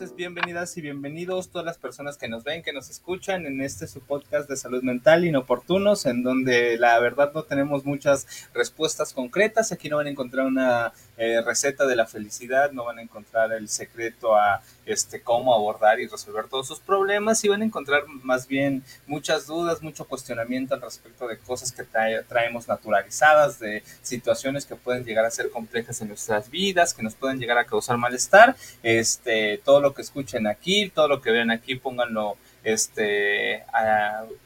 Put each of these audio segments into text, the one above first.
Bienvenidas y bienvenidos todas las personas que nos ven, que nos escuchan en este su podcast de salud mental inoportunos, en donde la verdad no tenemos muchas respuestas concretas. Aquí no van a encontrar una eh, receta de la felicidad, no van a encontrar el secreto a este cómo abordar y resolver todos sus problemas y van a encontrar más bien muchas dudas, mucho cuestionamiento al respecto de cosas que traemos naturalizadas, de situaciones que pueden llegar a ser complejas en nuestras vidas, que nos pueden llegar a causar malestar. Este, todo lo que escuchen aquí, todo lo que vean aquí, pónganlo este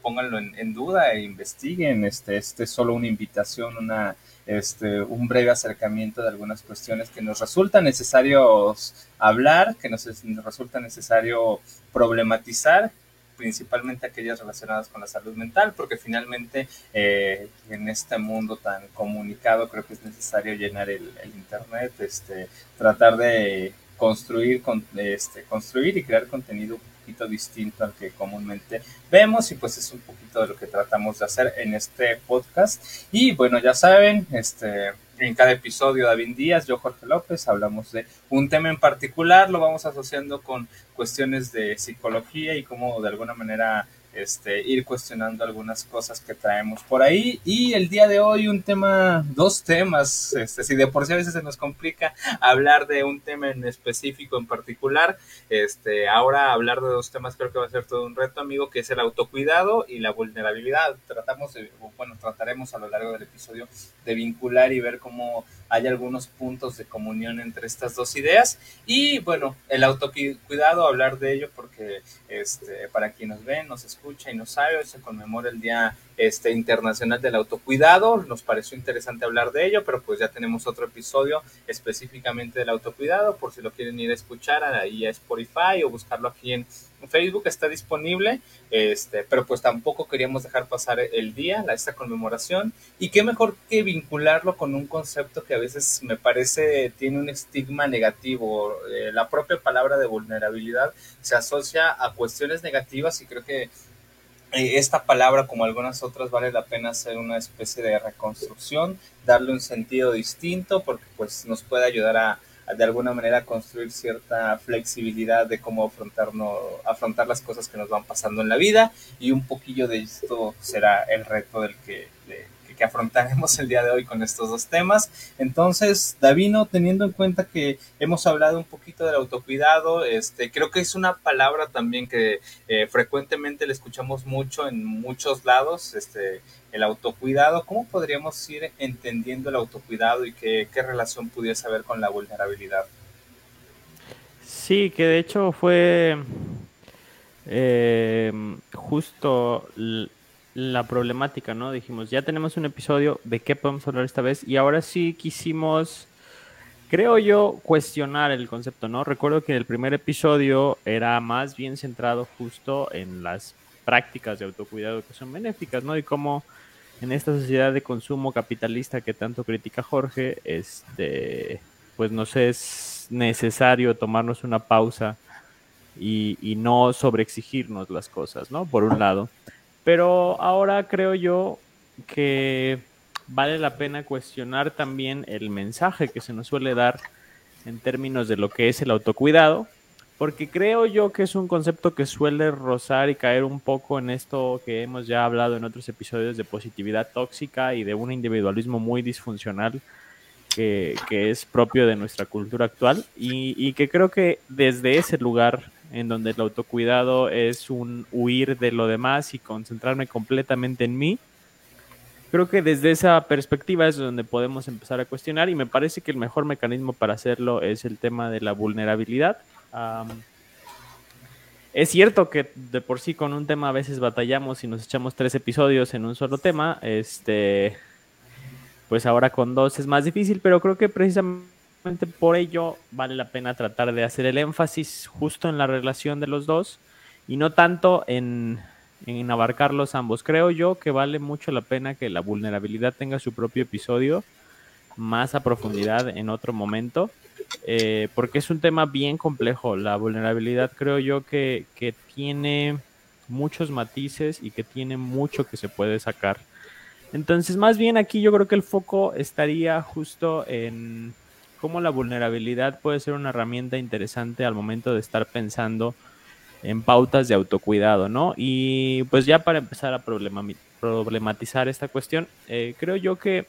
pónganlo en, duda e investiguen este este es solo una invitación una este un breve acercamiento de algunas cuestiones que nos resulta necesarios hablar que nos resulta necesario problematizar principalmente aquellas relacionadas con la salud mental, porque finalmente eh, en este mundo tan comunicado creo que es necesario llenar el, el Internet, este, tratar de construir, con, este, construir y crear contenido poquito distinto al que comúnmente vemos y pues es un poquito de lo que tratamos de hacer en este podcast. Y bueno, ya saben, este, en cada episodio David Díaz, yo Jorge López, hablamos de un tema en particular, lo vamos asociando con cuestiones de psicología y cómo de alguna manera este, ir cuestionando algunas cosas que traemos por ahí. Y el día de hoy un tema, dos temas, este, si de por sí a veces se nos complica hablar de un tema en específico en particular, este, ahora hablar de dos temas creo que va a ser todo un reto, amigo, que es el autocuidado y la vulnerabilidad. Tratamos de, bueno, trataremos a lo largo del episodio de vincular y ver cómo hay algunos puntos de comunión entre estas dos ideas. Y bueno, el autocuidado, hablar de ello porque este, para quienes ven, nos escucha y nos sabe, hoy se conmemora el Día este, Internacional del Autocuidado. Nos pareció interesante hablar de ello, pero pues ya tenemos otro episodio específicamente del autocuidado, por si lo quieren ir a escuchar ahí a Spotify o buscarlo aquí en Facebook está disponible, este, pero pues tampoco queríamos dejar pasar el día, la, esta conmemoración, y qué mejor que vincularlo con un concepto que a veces me parece tiene un estigma negativo. Eh, la propia palabra de vulnerabilidad se asocia a cuestiones negativas y creo que esta palabra, como algunas otras, vale la pena hacer una especie de reconstrucción, darle un sentido distinto, porque pues nos puede ayudar a, de alguna manera construir cierta flexibilidad de cómo afrontarnos, afrontar las cosas que nos van pasando en la vida y un poquillo de esto será el reto del que, que afrontaremos el día de hoy con estos dos temas. Entonces, Davino, teniendo en cuenta que hemos hablado un poquito del autocuidado, este, creo que es una palabra también que eh, frecuentemente le escuchamos mucho en muchos lados, este, el autocuidado. ¿Cómo podríamos ir entendiendo el autocuidado y qué, relación pudiese haber con la vulnerabilidad? Sí, que de hecho fue eh, justo la problemática, ¿no? Dijimos, ya tenemos un episodio, ¿de qué podemos hablar esta vez? Y ahora sí quisimos, creo yo, cuestionar el concepto, ¿no? Recuerdo que el primer episodio era más bien centrado justo en las prácticas de autocuidado que son benéficas, ¿no? Y cómo en esta sociedad de consumo capitalista que tanto critica Jorge, este, pues nos es necesario tomarnos una pausa y, y no sobreexigirnos las cosas, ¿no? Por un lado. Pero ahora creo yo que vale la pena cuestionar también el mensaje que se nos suele dar en términos de lo que es el autocuidado, porque creo yo que es un concepto que suele rozar y caer un poco en esto que hemos ya hablado en otros episodios de positividad tóxica y de un individualismo muy disfuncional que, es propio de nuestra cultura actual y, y que creo que desde ese lugar en donde el autocuidado es un huir de lo demás y concentrarme completamente en mí. Creo que desde esa perspectiva es donde podemos empezar a cuestionar y me parece que el mejor mecanismo para hacerlo es el tema de la vulnerabilidad. es cierto que de por sí con un tema a veces batallamos y nos echamos tres episodios en un solo tema, este, pues ahora con dos es más difícil, pero creo que precisamente por ello vale la pena tratar de hacer el énfasis justo en la relación de los dos y no tanto en, abarcarlos ambos. Creo yo que vale mucho la pena que la vulnerabilidad tenga su propio episodio más a profundidad en otro momento, eh, porque es un tema bien complejo. La vulnerabilidad creo yo que tiene muchos matices y que tiene mucho que se puede sacar. Entonces, más bien aquí yo creo que el foco estaría justo en cómo la vulnerabilidad puede ser una herramienta interesante al momento de estar pensando en pautas de autocuidado, ¿no? Y pues ya para empezar a problematizar esta cuestión, eh, creo yo que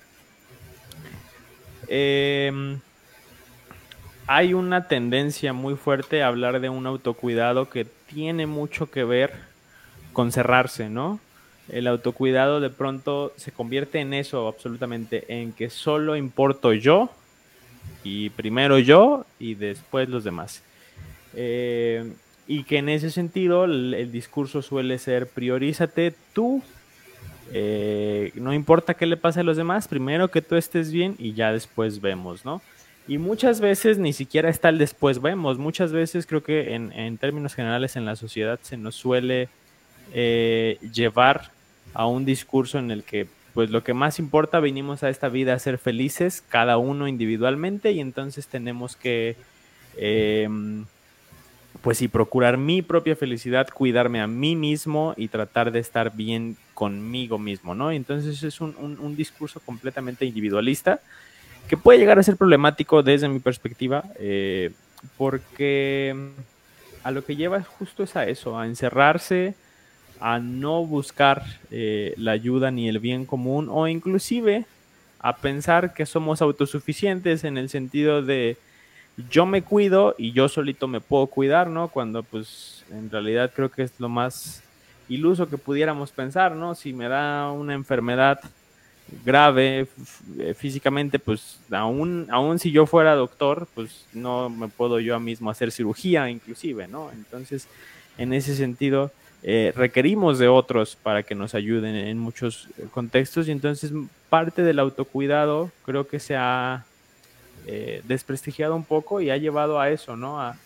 em, hay una tendencia muy fuerte a hablar de un autocuidado que tiene mucho que ver con cerrarse, ¿no? El autocuidado de pronto se convierte en eso absolutamente, en que solo importo yo y primero yo y después los demás. Eh, y que en ese sentido el, discurso suele ser priorízate tú, eh, no importa qué le pase a los demás, primero que tú estés bien y ya después vemos, ¿no? Y muchas veces ni siquiera está el después vemos, muchas veces creo que en, términos generales en la sociedad se nos suele eh, llevar a un discurso en el que pues lo que más importa, vinimos a esta vida a ser felices, cada uno individualmente, y entonces tenemos que eh, pues sí, procurar mi propia felicidad, cuidarme a mí mismo y tratar de estar bien conmigo mismo, ¿no? Entonces es un, discurso completamente individualista que puede llegar a ser problemático desde mi perspectiva, eh, porque a lo que lleva justo es a eso, a encerrarse, a no buscar eh, la ayuda ni el bien común, o inclusive a pensar que somos autosuficientes en el sentido de yo me cuido y yo solito me puedo cuidar, ¿no? Cuando pues en realidad creo que es lo más iluso que pudiéramos pensar, ¿no? Si me da una enfermedad grave eh, físicamente, pues aún, aún si yo fuera doctor, pues no me puedo yo mismo hacer cirugía inclusive, ¿no? Entonces, en ese sentido, eh, requerimos de otros para que nos ayuden en muchos contextos y entonces parte del autocuidado creo que se ha eh, desprestigiado un poco y ha llevado a eso, ¿no? A,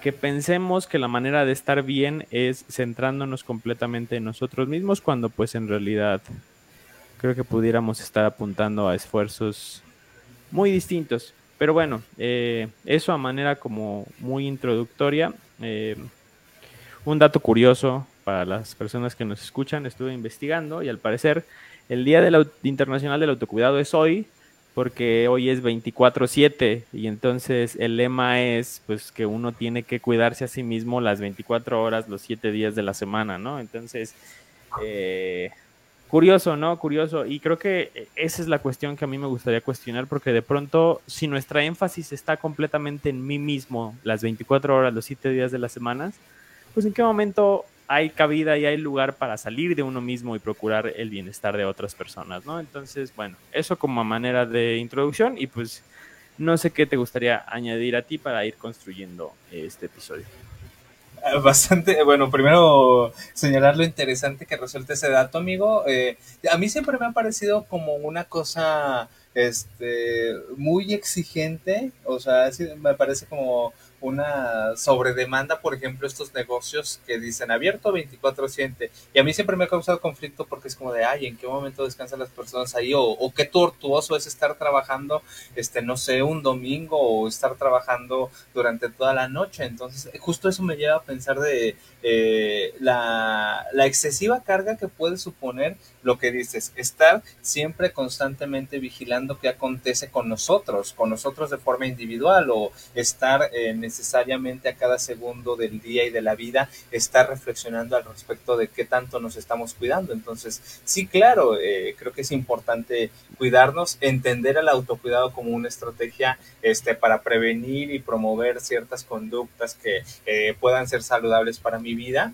que pensemos que la manera de estar bien es centrándonos completamente en nosotros mismos, cuando pues en realidad creo que pudiéramos estar apuntando a esfuerzos muy distintos. Pero bueno, eh, eso a manera como muy introductoria. Eh, un dato curioso para las personas que nos escuchan, estuve investigando y al parecer el Día Internacional del Autocuidado es hoy, porque hoy es 24/7 y entonces el lema es pues que uno tiene que cuidarse a sí mismo las 24 horas, los 7 días de la semana, ¿no? Entonces, eh, curioso, ¿no? Curioso. Y creo que esa es la cuestión que a mí me gustaría cuestionar porque de pronto si nuestra énfasis está completamente en mí mismo las 24 horas, los 7 días de las semanas, pues en qué momento hay cabida y hay lugar para salir de uno mismo y procurar el bienestar de otras personas, ¿no? Entonces, bueno, eso como manera de introducción y pues no sé qué te gustaría añadir a ti para ir construyendo este episodio. Ah, bastante, bueno, primero señalar lo interesante que resulta ese dato, amigo. Eh, a mí siempre me ha parecido como una cosa este, muy exigente, o sea, me parece como una sobredemanda, por ejemplo, estos negocios que dicen abierto 24/7. Y a mí siempre me ha causado conflicto porque es como de, ay, ¿en qué momento descansan las personas ahí? O, qué tortuoso es estar trabajando, este, no sé, un domingo o estar trabajando durante toda la noche. Entonces, justo eso me lleva a pensar de eh, la, la excesiva carga que puede suponer lo que dices, estar siempre constantemente vigilando qué acontece con nosotros, con nosotros de forma individual o estar eh, necesariamente a cada segundo del día y de la vida, estar reflexionando al respecto de qué tanto nos estamos cuidando. Entonces, sí, claro, eh, creo que es importante cuidarnos, entender el autocuidado como una estrategia este, para prevenir y promover ciertas conductas que eh, puedan ser saludables para mi vida,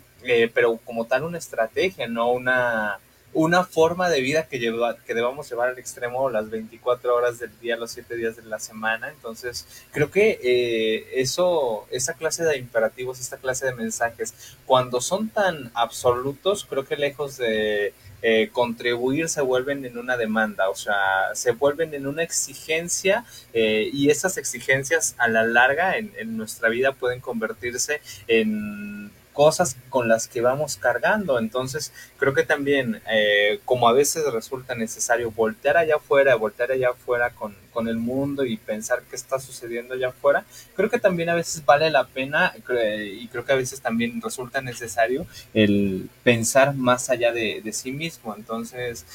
pero como tal una estrategia, no una una forma de vida que, lleva, que debamos llevar al extremo las 24 horas del día, los 7 días de la semana. Entonces, creo que eh, eso, esa clase de imperativos, esta clase de mensajes, cuando son tan absolutos, creo que lejos de eh, contribuir se vuelven en una demanda, o sea, se vuelven en una exigencia eh, y esas exigencias a la larga en, en nuestra vida pueden convertirse en cosas con las que vamos cargando. Entonces, creo que también, eh, como a veces resulta necesario voltear allá afuera, voltear allá afuera con, con, el mundo y pensar qué está sucediendo allá afuera, creo que también a veces vale la pena y creo que a veces también resulta necesario el pensar más allá de, de sí mismo. Entonces,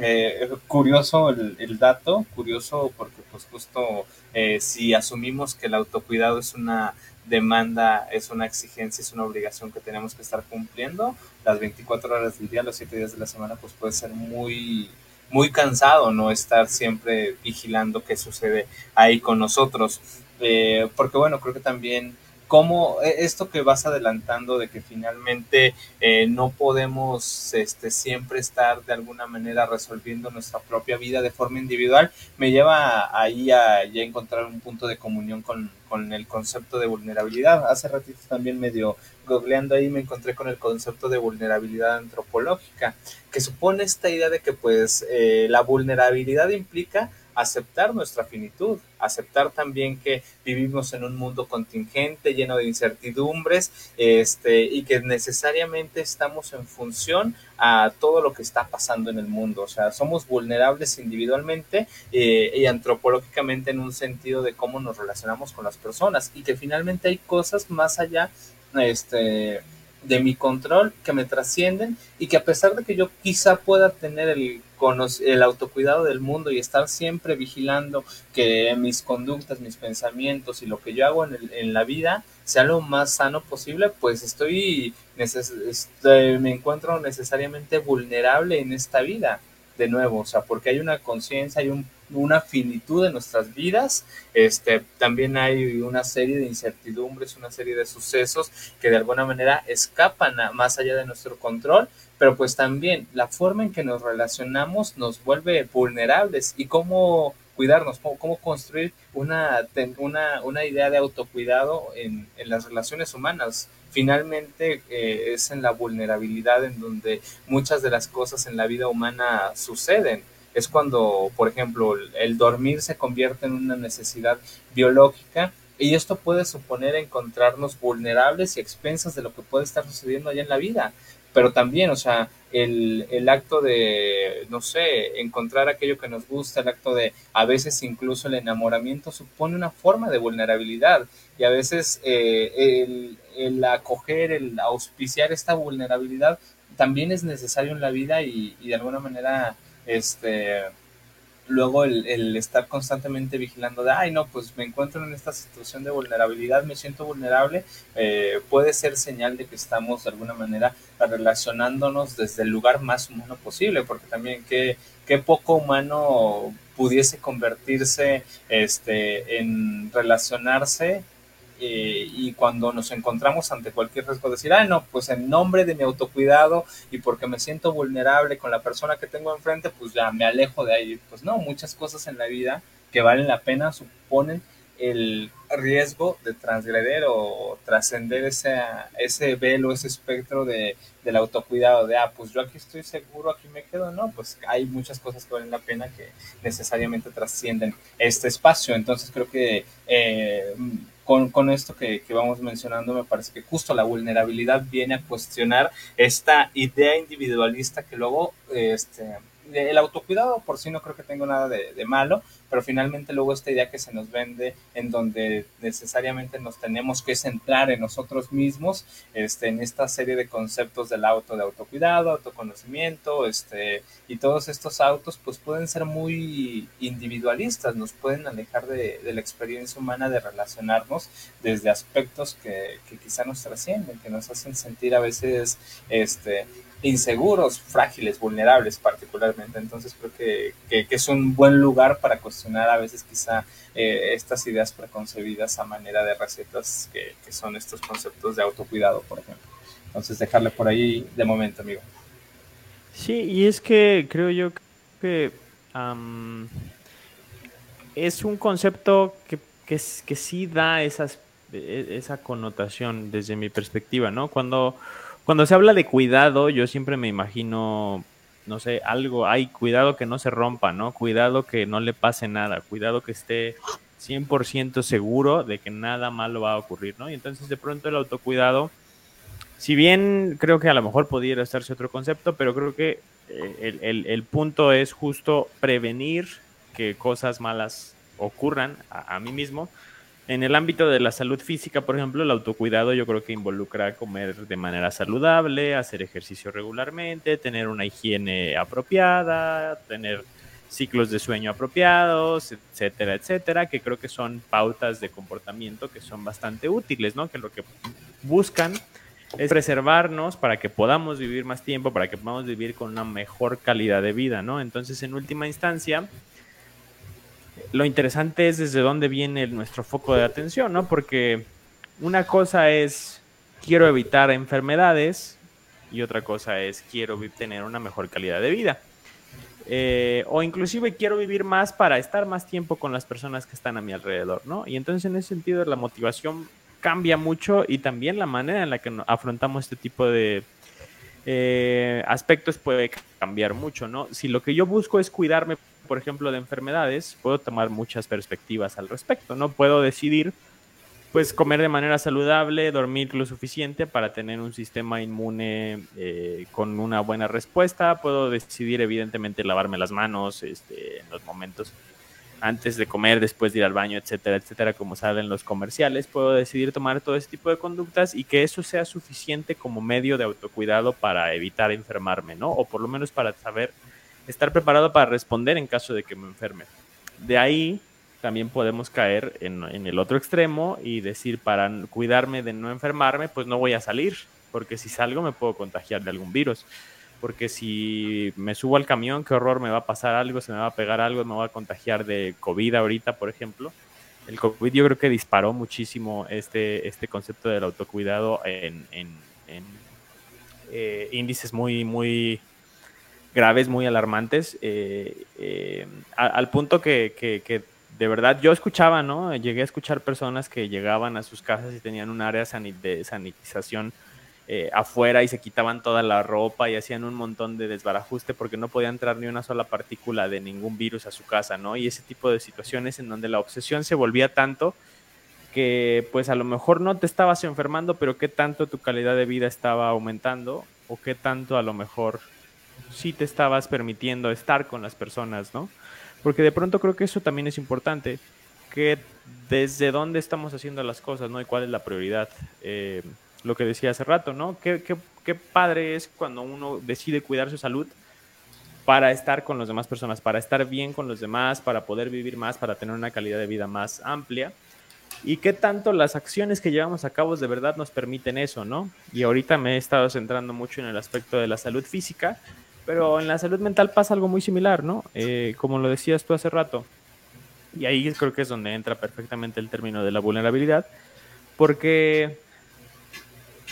eh, curioso el, dato, curioso porque pues justo eh, si asumimos que el autocuidado es una demanda, es una exigencia, es una obligación que tenemos que estar cumpliendo, las 24 horas del día, los 7 días de la semana, pues puede ser muy, muy cansado no estar siempre vigilando qué sucede ahí con nosotros. Eh, porque bueno, creo que también cómo e, esto que vas adelantando de que finalmente eh, no podemos este, siempre estar de alguna manera resolviendo nuestra propia vida de forma individual, me lleva ahí a ya encontrar un punto de comunión con, con el concepto de vulnerabilidad. Hace ratito también medio googleando ahí me encontré con el concepto de vulnerabilidad antropológica, que supone esta idea de que pues eh, la vulnerabilidad implica aceptar nuestra finitud, aceptar también que vivimos en un mundo contingente, lleno de incertidumbres, este, y que necesariamente estamos en función a todo lo que está pasando en el mundo. O sea, somos vulnerables individualmente eh, y antropológicamente en un sentido de cómo nos relacionamos con las personas, y que finalmente hay cosas más allá, este de mi control que me trascienden y que a pesar de que yo quizá pueda tener el el autocuidado del mundo y estar siempre vigilando que mis conductas, mis pensamientos y lo que yo hago en, la vida sea lo más sano posible, pues estoy, este, me encuentro necesariamente vulnerable en esta vida de nuevo, o sea, porque hay una conciencia, hay una finitud en nuestras vidas, este, también hay una serie de incertidumbres, una serie de sucesos que de alguna manera escapan más allá de nuestro control pero pues también la forma en que nos relacionamos nos vuelve vulnerables y cómo cuidarnos, cómo, construir una, una, una, idea de autocuidado en, en las relaciones humanas. Finalmente eh, es en la vulnerabilidad en donde muchas de las cosas en la vida humana suceden. Es cuando, por ejemplo, el dormir se convierte en una necesidad biológica y esto puede suponer encontrarnos vulnerables y expensas de lo que puede estar sucediendo allá en la vida pero también, o sea, el, el, acto de, no sé, encontrar aquello que nos gusta, el acto de, a veces incluso el enamoramiento supone una forma de vulnerabilidad. Y a veces eh, el, el, acoger, el auspiciar esta vulnerabilidad también es necesario en la vida y, y de alguna manera, este, luego el, estar constantemente vigilando de, ay, no, pues me encuentro en esta situación de vulnerabilidad, me siento vulnerable, eh, puede ser señal de que estamos de alguna manera relacionándonos desde el lugar más humano posible, porque también qué, qué poco humano pudiese convertirse este, en relacionarse eh, y cuando nos encontramos ante cualquier riesgo, decir, ah, no, pues en nombre de mi autocuidado y porque me siento vulnerable con la persona que tengo enfrente, pues ya me alejo de ahí. Pues no, muchas cosas en la vida que valen la pena suponen el riesgo de transgreder o trascender ese, ese velo, ese espectro de, del autocuidado, de, ah, pues yo aquí estoy seguro, aquí me quedo, no, pues hay muchas cosas que valen la pena que necesariamente trascienden este espacio. Entonces creo que eh, con, con, esto que, que, vamos mencionando, me parece que justo la vulnerabilidad viene a cuestionar esta idea individualista que luego, este, el autocuidado por sí no creo que tenga nada de, malo, pero finalmente luego esta idea que se nos vende en donde necesariamente nos tenemos que centrar en nosotros mismos, este, en esta serie de conceptos del auto, de autocuidado, autoconocimiento, este, y todos estos autos pues pueden ser muy individualistas, nos pueden alejar de, de la experiencia humana de relacionarnos desde aspectos que, que quizá nos trascienden, que nos hacen sentir a veces este, inseguros, frágiles, vulnerables particularmente. Entonces creo que, que, es un buen lugar para cuestionar a veces quizá eh, estas ideas preconcebidas a manera de recetas que, son estos conceptos de autocuidado, por ejemplo. Entonces dejarle por ahí de momento, amigo. Sí, y es que creo yo que es un concepto que, que, que sí da esas, e, esa connotación desde mi perspectiva, ¿no? Cuando cuando se habla de cuidado, yo siempre me imagino, no sé, algo, hay cuidado que no se rompa, ¿no? Cuidado que no le pase nada, cuidado que esté 100% seguro de que nada malo va a ocurrir, ¿no? Y entonces de pronto el autocuidado, si bien creo que a lo mejor pudiera estarse otro concepto, pero creo que eh, el, punto es justo prevenir que cosas malas ocurran a, a mí mismo En el ámbito de la salud física, por ejemplo, el autocuidado yo creo que involucra comer de manera saludable, hacer ejercicio regularmente, tener una higiene apropiada, tener ciclos de sueño apropiados, etcétera, etcétera, que creo que son pautas de comportamiento que son bastante útiles, ¿no? Que lo que buscan es preservarnos para que podamos vivir más tiempo, para que podamos vivir con una mejor calidad de vida, ¿no? Entonces, en última instancia, lo interesante es desde dónde viene nuestro foco de atención, ¿no? Porque una cosa es quiero evitar enfermedades y otra cosa es quiero tener una mejor calidad de vida. Eh, o inclusive quiero vivir más para estar más tiempo con las personas que están a mi alrededor, ¿no? Y entonces en ese sentido la motivación cambia mucho y también la manera en la que afrontamos este tipo de eh, aspectos puede cambiar mucho, ¿no? Si lo que yo busco es cuidarme por ejemplo, de enfermedades, puedo tomar muchas perspectivas al respecto, ¿no? Puedo decidir, pues, comer de manera saludable, dormir lo suficiente para tener un sistema inmune eh, con una buena respuesta. Puedo decidir, evidentemente, lavarme las manos este, en los momentos antes de comer, después de ir al baño, etcétera, etcétera, como salen los comerciales. Puedo decidir tomar todo ese tipo de conductas y que eso sea suficiente como medio de autocuidado para evitar enfermarme, ¿no? O por lo menos para saber estar preparado para responder en caso de que me enferme. De ahí también podemos caer en, el otro extremo y decir, para cuidarme de no enfermarme, pues no voy a salir, porque si salgo me puedo contagiar de algún virus. Porque si me subo al camión, qué horror, me va a pasar algo, se me va a pegar algo, me va a contagiar de COVID ahorita, por ejemplo. El COVID yo creo que disparó muchísimo este, este concepto del autocuidado en, eh, índices muy, muy, graves, muy alarmantes, eh, eh, al punto que, de verdad yo escuchaba, ¿no? Llegué a escuchar personas que llegaban a sus casas y tenían un área de sanitización eh, afuera y se quitaban toda la ropa y hacían un montón de desbarajuste porque no podía entrar ni una sola partícula de ningún virus a su casa, ¿no? Y ese tipo de situaciones en donde la obsesión se volvía tanto que pues a lo mejor no te estabas enfermando, pero qué tanto tu calidad de vida estaba aumentando o qué tanto a lo mejor si te estabas permitiendo estar con las personas, ¿no? Porque de pronto creo que eso también es importante, que desde dónde estamos haciendo las cosas, ¿no? Y cuál es la prioridad. Eh, lo que decía hace rato, ¿no? Qué, qué, padre es cuando uno decide cuidar su salud para estar con las demás personas, para estar bien con los demás, para poder vivir más, para tener una calidad de vida más amplia. Y qué tanto las acciones que llevamos a cabo de verdad nos permiten eso, ¿no? Y ahorita me he estado centrando mucho en el aspecto de la salud física, pero en la salud mental pasa algo muy similar, ¿no? Eh, como lo decías tú hace rato. Y ahí creo que es donde entra perfectamente el término de la vulnerabilidad. Porque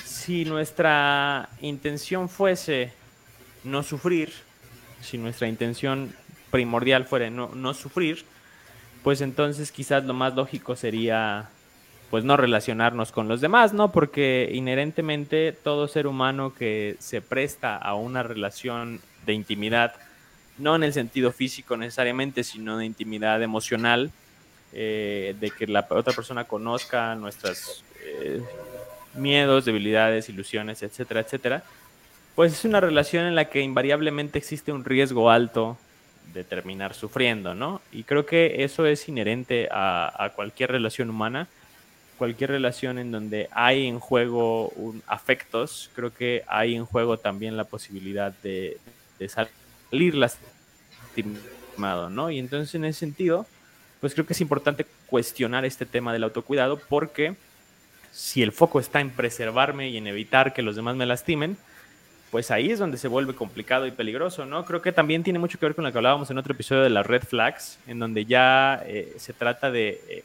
si nuestra intención fuese no sufrir, si nuestra intención primordial fuera no, no sufrir, pues entonces quizás lo más lógico sería pues no relacionarnos con los demás, ¿no? Porque inherentemente todo ser humano que se presta a una relación de intimidad, no en el sentido físico necesariamente, sino de intimidad emocional, eh, de que la otra persona conozca nuestros eh, miedos, debilidades, ilusiones, etcétera, etcétera, pues es una relación en la que invariablemente existe un riesgo alto de terminar sufriendo, ¿no? Y creo que eso es inherente a cualquier relación humana cualquier relación en donde hay en juego afectos, creo que hay en juego también la posibilidad de, salir lastimado, ¿no? Y entonces en ese sentido, pues creo que es importante cuestionar este tema del autocuidado porque si el foco está en preservarme y en evitar que los demás me lastimen, pues ahí es donde se vuelve complicado y peligroso, ¿no? Creo que también tiene mucho que ver con lo que hablábamos en otro episodio de las red flags, en donde ya eh, se trata de eh,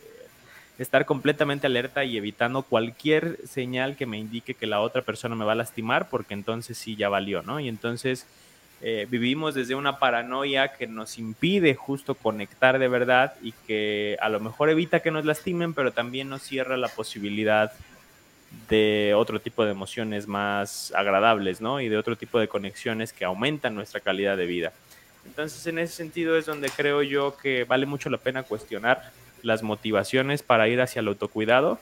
estar completamente alerta y evitando cualquier señal que me indique que la otra persona me va a lastimar, porque entonces sí ya valió, ¿no? Y entonces eh, vivimos desde una paranoia que nos impide justo conectar de verdad y que a lo mejor evita que nos lastimen, pero también nos cierra la posibilidad de otro tipo de emociones más agradables, ¿no? Y de otro tipo de conexiones que aumentan nuestra calidad de vida. Entonces, en ese sentido es donde creo yo que vale mucho la pena cuestionar las motivaciones para ir hacia el autocuidado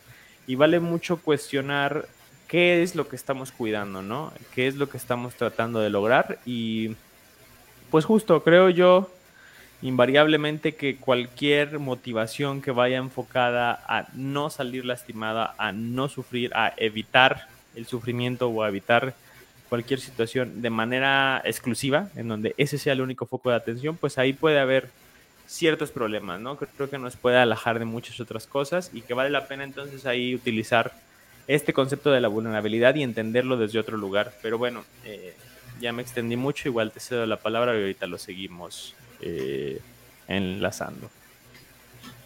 y vale mucho cuestionar qué es lo que estamos cuidando, ¿no? ¿Qué es lo que estamos tratando de lograr? Y pues justo creo yo invariablemente que cualquier motivación que vaya enfocada a no salir lastimada, a no sufrir, a evitar el sufrimiento o a evitar cualquier situación de manera exclusiva, en donde ese sea el único foco de atención, pues ahí puede haber ciertos problemas, ¿no? Creo que nos puede alejar de muchas otras cosas y que vale la pena entonces ahí utilizar este concepto de la vulnerabilidad y entenderlo desde otro lugar. Pero bueno, eh, ya me extendí mucho, igual te cedo la palabra y ahorita lo seguimos eh, enlazando.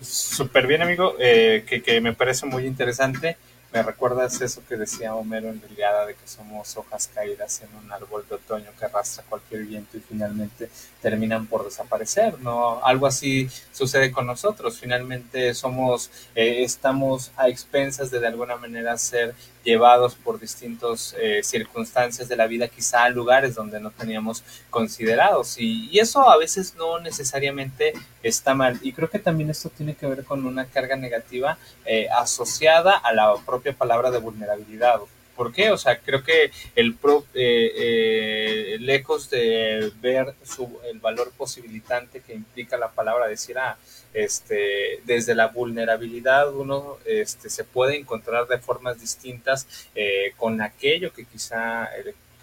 Súper bien, amigo, eh, que, me parece muy interesante. Me recuerdas eso que decía Homero en la de que somos hojas caídas en un árbol de otoño que arrastra cualquier viento y finalmente terminan por desaparecer, ¿no? Algo así sucede con nosotros. Finalmente somos, eh, estamos a expensas de de alguna manera ser llevados por distintas eh, circunstancias de la vida, quizá a lugares donde no teníamos considerados. Y, y, eso a veces no necesariamente está mal. Y creo que también esto tiene que ver con una carga negativa eh, asociada a la propia palabra de vulnerabilidad. ¿Por qué? O sea, creo que el pro, eh, eh, lejos de ver su, el valor posibilitante que implica la palabra, decir, ah, este, desde la vulnerabilidad uno este, se puede encontrar de formas distintas eh, con aquello que quizá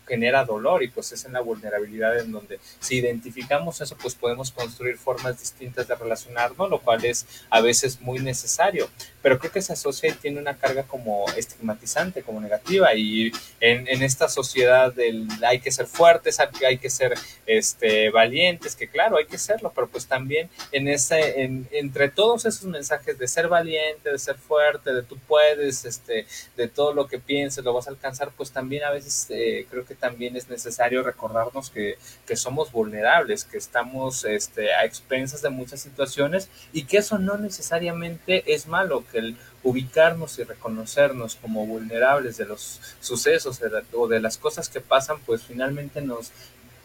genera dolor y pues es en la vulnerabilidad en donde si identificamos eso pues podemos construir formas distintas de relacionarnos, lo cual es a veces muy necesario, pero creo que se asocia y tiene una carga como estigmatizante, como negativa. Y en, en esta sociedad del hay que ser fuertes, hay que ser este, valientes, que claro, hay que serlo, pero pues también en ese, en, entre todos esos mensajes de ser valiente, de ser fuerte, de tú puedes, este, de todo lo que pienses lo vas a alcanzar, pues también a veces eh, creo que también es necesario recordarnos que, que somos vulnerables, que estamos este, a expensas de muchas situaciones y que eso no necesariamente es malo, que el ubicarnos y reconocernos como vulnerables de los sucesos o de las cosas que pasan, pues finalmente nos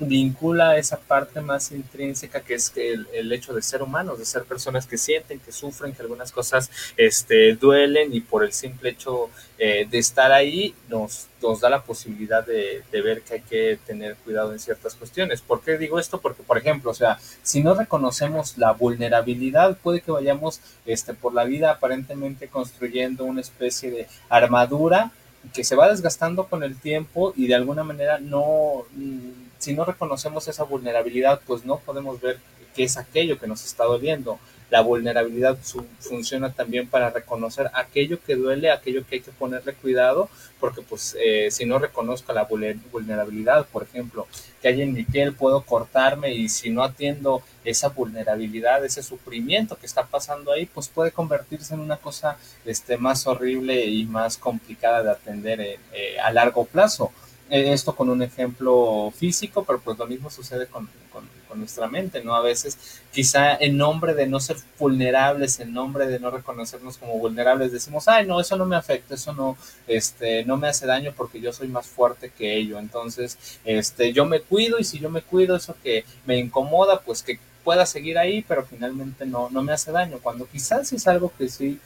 vincula esa parte más intrínseca que es el, el, hecho de ser humanos, de ser personas que sienten, que sufren, que algunas cosas este, duelen y por el simple hecho eh, de estar ahí nos, nos da la posibilidad de, ver que hay que tener cuidado en ciertas cuestiones. ¿Por qué digo esto? Porque, por ejemplo, o sea, si no reconocemos la vulnerabilidad, puede que vayamos este, por la vida aparentemente construyendo una especie de armadura que se va desgastando con el tiempo y de alguna manera no si no reconocemos esa vulnerabilidad, pues no podemos ver qué es aquello que nos está doliendo. La vulnerabilidad funciona también para reconocer aquello que duele, aquello que hay que ponerle cuidado, porque pues eh, si no reconozco la vulnerabilidad, por ejemplo, que hay en mi piel, puedo cortarme y si no atiendo esa vulnerabilidad, ese sufrimiento que está pasando ahí, pues puede convertirse en una cosa este, más horrible y más complicada de atender eh, eh, a largo plazo esto con un ejemplo físico, pero pues lo mismo sucede con, con, nuestra mente, ¿no? A veces quizá en nombre de no ser vulnerables, en nombre de no reconocernos como vulnerables, decimos, ay, no, eso no me afecta, eso no, este, no me hace daño porque yo soy más fuerte que ello, entonces, este, yo me cuido y si yo me cuido, eso que me incomoda, pues que pueda seguir ahí, pero finalmente no, no me hace daño, cuando quizás es algo que sí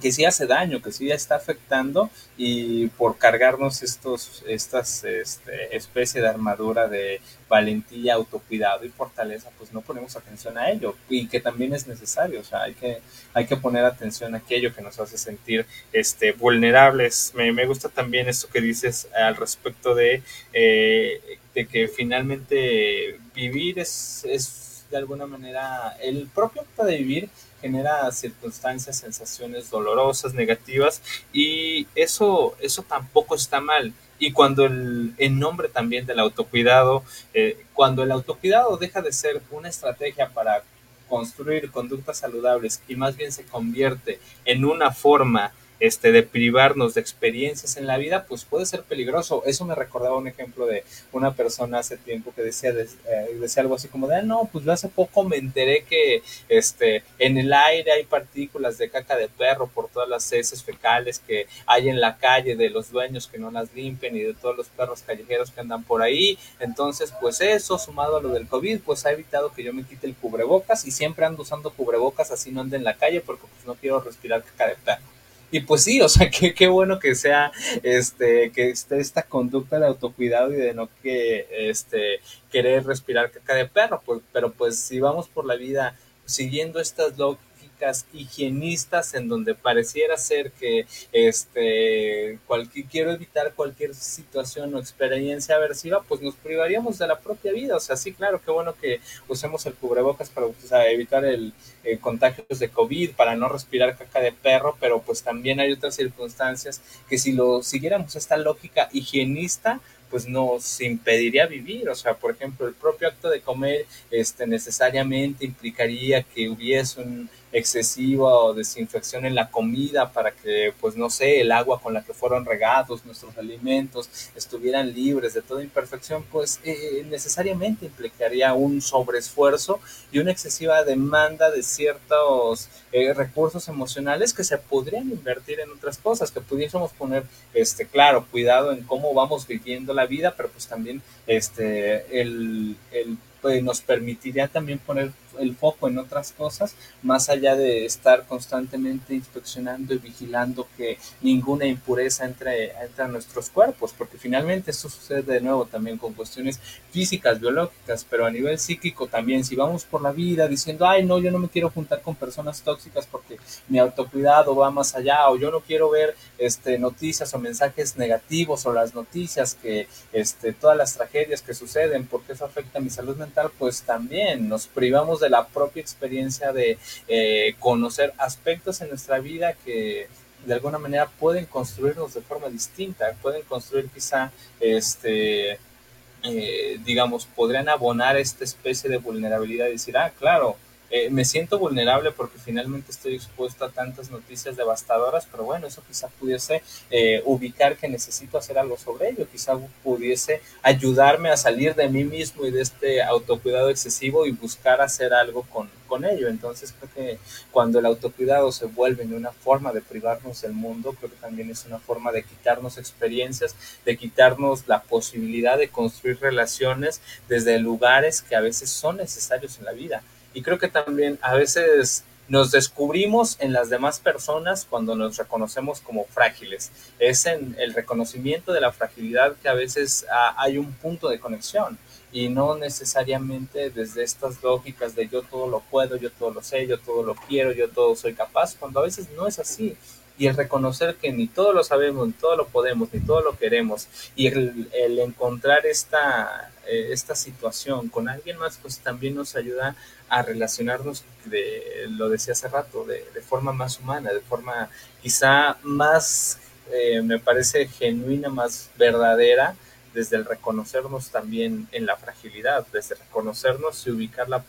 que sí hace daño, que sí está afectando y por cargarnos estos, estas este, especie de armadura de valentía, autocuidado y fortaleza, pues no ponemos atención a ello y que también es necesario, o sea, hay que, hay que poner atención a aquello que nos hace sentir este, vulnerables. Me, gusta también esto que dices al respecto de, eh, de que finalmente vivir es, es de alguna manera el propio acto de vivir genera circunstancias, sensaciones dolorosas, negativas, y eso, eso tampoco está mal. Y cuando el, en nombre también del autocuidado, eh, cuando el autocuidado deja de ser una estrategia para construir conductas saludables y más bien se convierte en una forma este, de privarnos de experiencias en la vida, pues puede ser peligroso. Eso me recordaba un ejemplo de una persona hace tiempo que decía, eh, decía algo así como de, ah, no, pues hace poco me enteré que este, en el aire hay partículas de caca de perro por todas las heces fecales que hay en la calle de los dueños que no las limpian y de todos los perros callejeros que andan por ahí. Entonces, pues eso, sumado a lo del COVID, pues ha evitado que yo me quite el cubrebocas y siempre ando usando cubrebocas así no ande en la calle porque pues no quiero respirar caca de perro Y pues sí, o sea, qué, qué bueno que sea, este, que esté esta conducta de autocuidado y de no que, este, querer respirar caca de perro, pues, pero pues si vamos por la vida siguiendo estas lógicas higienistas en donde pareciera ser que este cualquier, quiero evitar cualquier situación o experiencia aversiva, pues nos privaríamos de la propia vida. O sea, sí, claro, qué bueno que usemos el cubrebocas para evitar el eh, contagios de COVID, para no respirar caca de perro, pero pues también hay otras circunstancias que si lo siguiéramos esta lógica higienista, pues nos impediría vivir. O sea, por ejemplo, el propio acto de comer este, necesariamente implicaría que hubiese un excesiva o desinfección en la comida para que, pues no sé, el agua con la que fueron regados nuestros alimentos estuvieran libres de toda imperfección, pues eh, necesariamente implicaría un sobreesfuerzo y una excesiva demanda de ciertos eh, recursos emocionales que se podrían invertir en otras cosas, que pudiésemos poner, este, claro, cuidado en cómo vamos viviendo la vida, pero pues también este, el, el pues, nos permitiría también poner el foco en otras cosas, más allá de estar constantemente inspeccionando y vigilando que ninguna impureza entre, entre a nuestros cuerpos, porque finalmente eso sucede de nuevo también con cuestiones físicas, biológicas, pero a nivel psíquico también, si vamos por la vida diciendo, ay, no, yo no me quiero juntar con personas tóxicas porque mi autocuidado va más allá, o yo no quiero ver este, noticias o mensajes negativos o las noticias que, este, todas las tragedias que suceden, porque eso afecta a mi salud mental, pues también nos privamos de la propia experiencia de eh, conocer aspectos en nuestra vida que de alguna manera pueden construirnos de forma distinta, pueden construir quizá, este, eh, digamos, podrían abonar esta especie de vulnerabilidad y decir, ah, claro, eh, me siento vulnerable porque finalmente estoy expuesto a tantas noticias devastadoras, pero bueno, eso quizá pudiese eh, ubicar que necesito hacer algo sobre ello, quizá pudiese ayudarme a salir de mí mismo y de este autocuidado excesivo y buscar hacer algo con, con ello. Entonces creo que cuando el autocuidado se vuelve una forma de privarnos del mundo, creo que también es una forma de quitarnos experiencias, de quitarnos la posibilidad de construir relaciones desde lugares que a veces son necesarios en la vida y creo que también a veces nos descubrimos en las demás personas cuando nos reconocemos como frágiles. Es en el reconocimiento de la fragilidad que a veces ah, hay un punto de conexión y no necesariamente desde estas lógicas de yo todo lo puedo, yo todo lo sé, yo todo lo quiero, yo todo soy capaz, cuando a veces no es así. Y el reconocer que ni todo lo sabemos, ni todo lo podemos, ni todo lo queremos, y el, el encontrar esta, eh, esta situación con alguien más, pues también nos ayuda a relacionarnos, de, lo decía hace rato, de, forma más humana, de forma quizá más, eh, me parece, genuina, más verdadera, desde el reconocernos también en la fragilidad, desde reconocernos y ubicar la,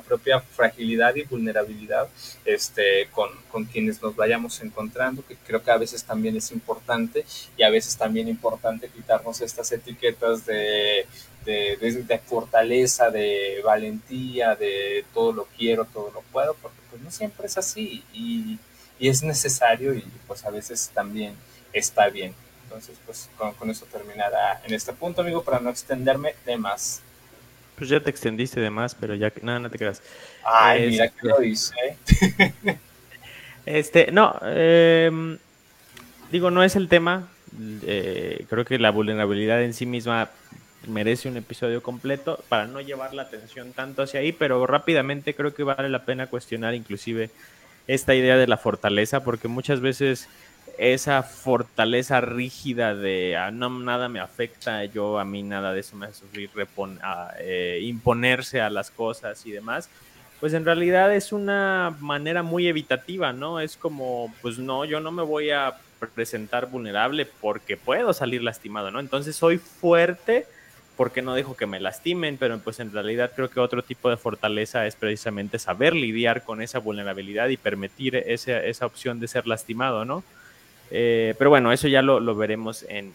propia fragilidad y vulnerabilidad este, con, con, quienes nos vayamos encontrando, que creo que a veces también es importante y a veces también importante quitarnos estas etiquetas de, de, de, fortaleza, de valentía, de todo lo quiero, todo lo puedo, porque pues no siempre es así y, y es necesario y pues a veces también está bien. Entonces, pues con, eso terminará en este punto, amigo, para no extenderme de más. Pues ya te extendiste de más, pero ya nada, no, te creas. Ay, mira que lo dice. este, no, em, digo, no es el tema. Eh, creo que la vulnerabilidad en sí misma merece un episodio completo para no llevar la atención tanto hacia ahí, pero rápidamente creo que vale la pena cuestionar inclusive esta idea de la fortaleza, porque muchas veces esa fortaleza rígida de ah, no, nada me afecta, yo a mí nada de eso me hace sufrir, eh, imponerse a las cosas y demás, pues en realidad es una manera muy evitativa, ¿no? Es como, pues no, yo no me voy a presentar vulnerable porque puedo salir lastimado, ¿no? Entonces soy fuerte porque no dejo que me lastimen, pero pues en realidad creo que otro tipo de fortaleza es precisamente saber lidiar con esa vulnerabilidad y permitir esa, esa opción de ser lastimado, ¿no? Eh, pero bueno, eso ya lo, veremos en,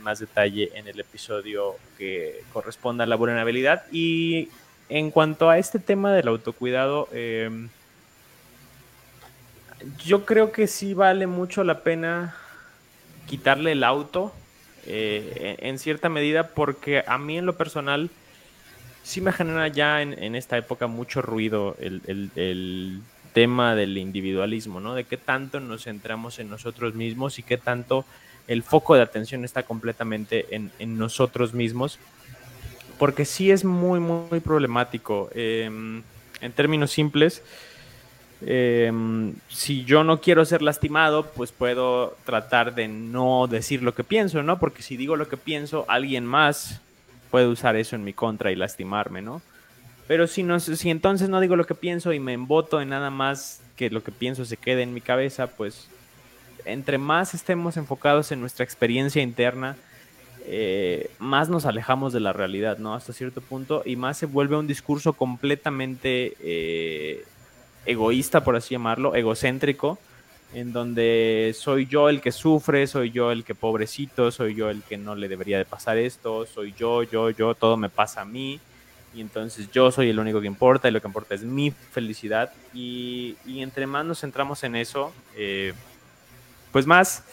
más detalle en el episodio que corresponda a la vulnerabilidad. Y en cuanto a este tema del autocuidado, em, yo creo que sí vale mucho la pena quitarle el auto eh, en, cierta medida porque a mí en lo personal sí me genera ya en, esta época mucho ruido el tema del individualismo, ¿no? De qué tanto nos centramos en nosotros mismos y qué tanto el foco de atención está completamente en, nosotros mismos. Porque sí es muy, muy, problemático. Em, en términos simples, em, si yo no quiero ser lastimado, pues puedo tratar de no decir lo que pienso, ¿no? Porque si digo lo que pienso, alguien más puede usar eso en mi contra y lastimarme, ¿no? Pero si, no, si entonces no digo lo que pienso y me emboto en nada más que lo que pienso se quede en mi cabeza, pues entre más estemos enfocados en nuestra experiencia interna, eh, más nos alejamos de la realidad, ¿no? Hasta cierto punto, y más se vuelve un discurso completamente eh, egoísta, por así llamarlo, egocéntrico, en donde soy yo el que sufre, soy yo el que pobrecito, soy yo el que no le debería de pasar esto, soy yo, yo, yo, todo me pasa a mí y entonces yo soy el único que importa y lo que importa es mi felicidad. Y, entre más nos centramos en eso, eh, pues más,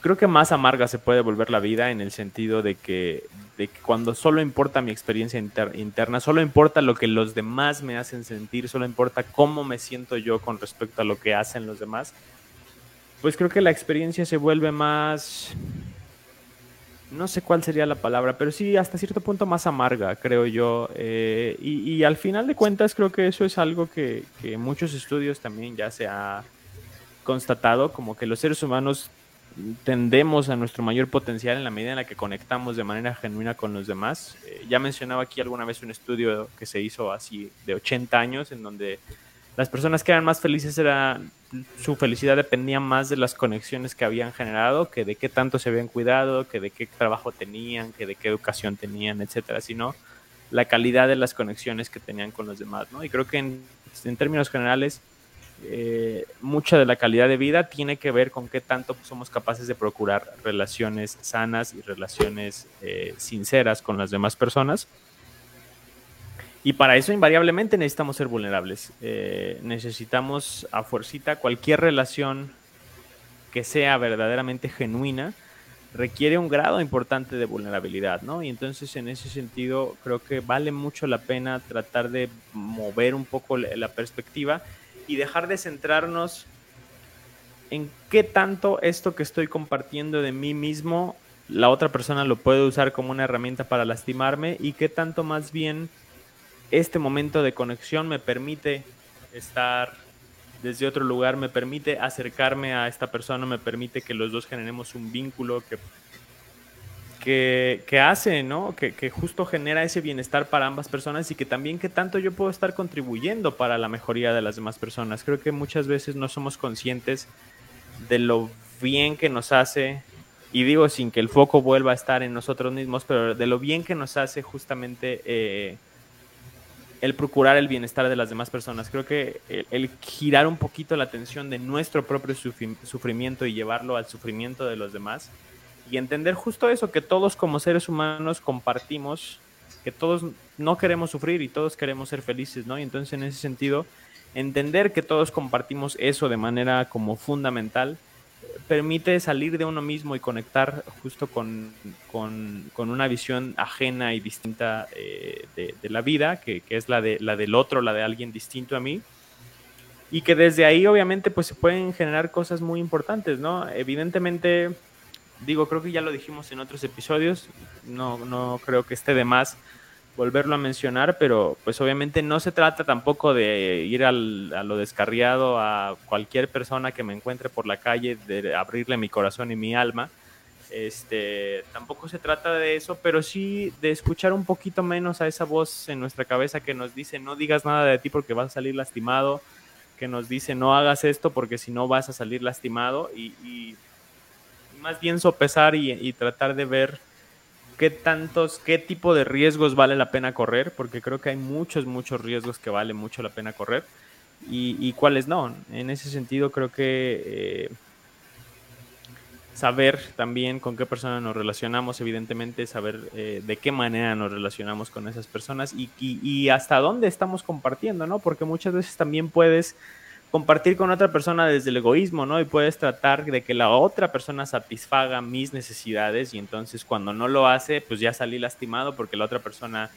creo que más amarga se puede volver la vida en el sentido de que, de que cuando solo importa mi experiencia interna, solo importa lo que los demás me hacen sentir, solo importa cómo me siento yo con respecto a lo que hacen los demás, pues creo que la experiencia se vuelve más no sé cuál sería la palabra, pero sí hasta cierto punto más amarga, creo yo. Eh, y, al final de cuentas creo que eso es algo que, que muchos estudios también ya se ha constatado, como que los seres humanos tendemos a nuestro mayor potencial en la medida en la que conectamos de manera genuina con los demás. Eh, ya mencionaba aquí alguna vez un estudio que se hizo así de 80 años, en donde las personas que eran más felices eran su felicidad dependía más de las conexiones que habían generado que de qué tanto se habían cuidado, que de qué trabajo tenían, que de qué educación tenían, etcétera, sino la calidad de las conexiones que tenían con los demás, ¿no? Y creo que en, términos generales, eh, mucha de la calidad de vida tiene que ver con qué tanto somos capaces de procurar relaciones sanas y relaciones eh, sinceras con las demás personas y para eso invariablemente necesitamos ser vulnerables. Eh, necesitamos a fuercita cualquier relación que sea verdaderamente genuina requiere un grado importante de vulnerabilidad, ¿no? Y entonces en ese sentido creo que vale mucho la pena tratar de mover un poco la perspectiva y dejar de centrarnos en qué tanto esto que estoy compartiendo de mí mismo la otra persona lo puede usar como una herramienta para lastimarme y qué tanto más bien este momento de conexión me permite estar desde otro lugar, me permite acercarme a esta persona, me permite que los dos generemos un vínculo que, que, hace, ¿no? Que, que, justo genera ese bienestar para ambas personas y que también que tanto yo puedo estar contribuyendo para la mejoría de las demás personas. Creo que muchas veces no somos conscientes de lo bien que nos hace, y digo sin que el foco vuelva a estar en nosotros mismos, pero de lo bien que nos hace justamente... Eh, el procurar el bienestar de las demás personas. Creo que el, girar un poquito la atención de nuestro propio sufrimiento y llevarlo al sufrimiento de los demás y entender justo eso, que todos como seres humanos compartimos, que todos no queremos sufrir y todos queremos ser felices, ¿no? Y entonces en ese sentido, entender que todos compartimos eso de manera como fundamental permite salir de uno mismo y conectar justo con, una visión ajena y distinta eh, de, la vida, que, es la, de, la del otro, la de alguien distinto a mí. Y que desde ahí obviamente pues se pueden generar cosas muy importantes, ¿no? Evidentemente, digo, creo que ya lo dijimos en otros episodios, no, no creo que esté de más volverlo a mencionar, pero pues obviamente no se trata tampoco de ir al, a lo descarriado a cualquier persona que me encuentre por la calle, de abrirle mi corazón y mi alma. Este, tampoco se trata de eso, pero sí de escuchar un poquito menos a esa voz en nuestra cabeza que nos dice no digas nada de ti porque vas a salir lastimado, que nos dice no hagas esto porque si no vas a salir lastimado y, más bien sopesar y, y tratar de ver qué tantos, qué tipo de riesgos vale la pena correr, porque creo que hay muchos, muchos riesgos que vale mucho la pena correr y, cuáles no. En ese sentido creo que eh, saber también con qué persona nos relacionamos, evidentemente saber eh, de qué manera nos relacionamos con esas personas y, y, hasta dónde estamos compartiendo, ¿no? Porque muchas veces también puedes compartir con otra persona desde el egoísmo, ¿no? Y puedes tratar de que la otra persona satisfaga mis necesidades y entonces cuando no lo hace, pues ya salí lastimado porque la otra persona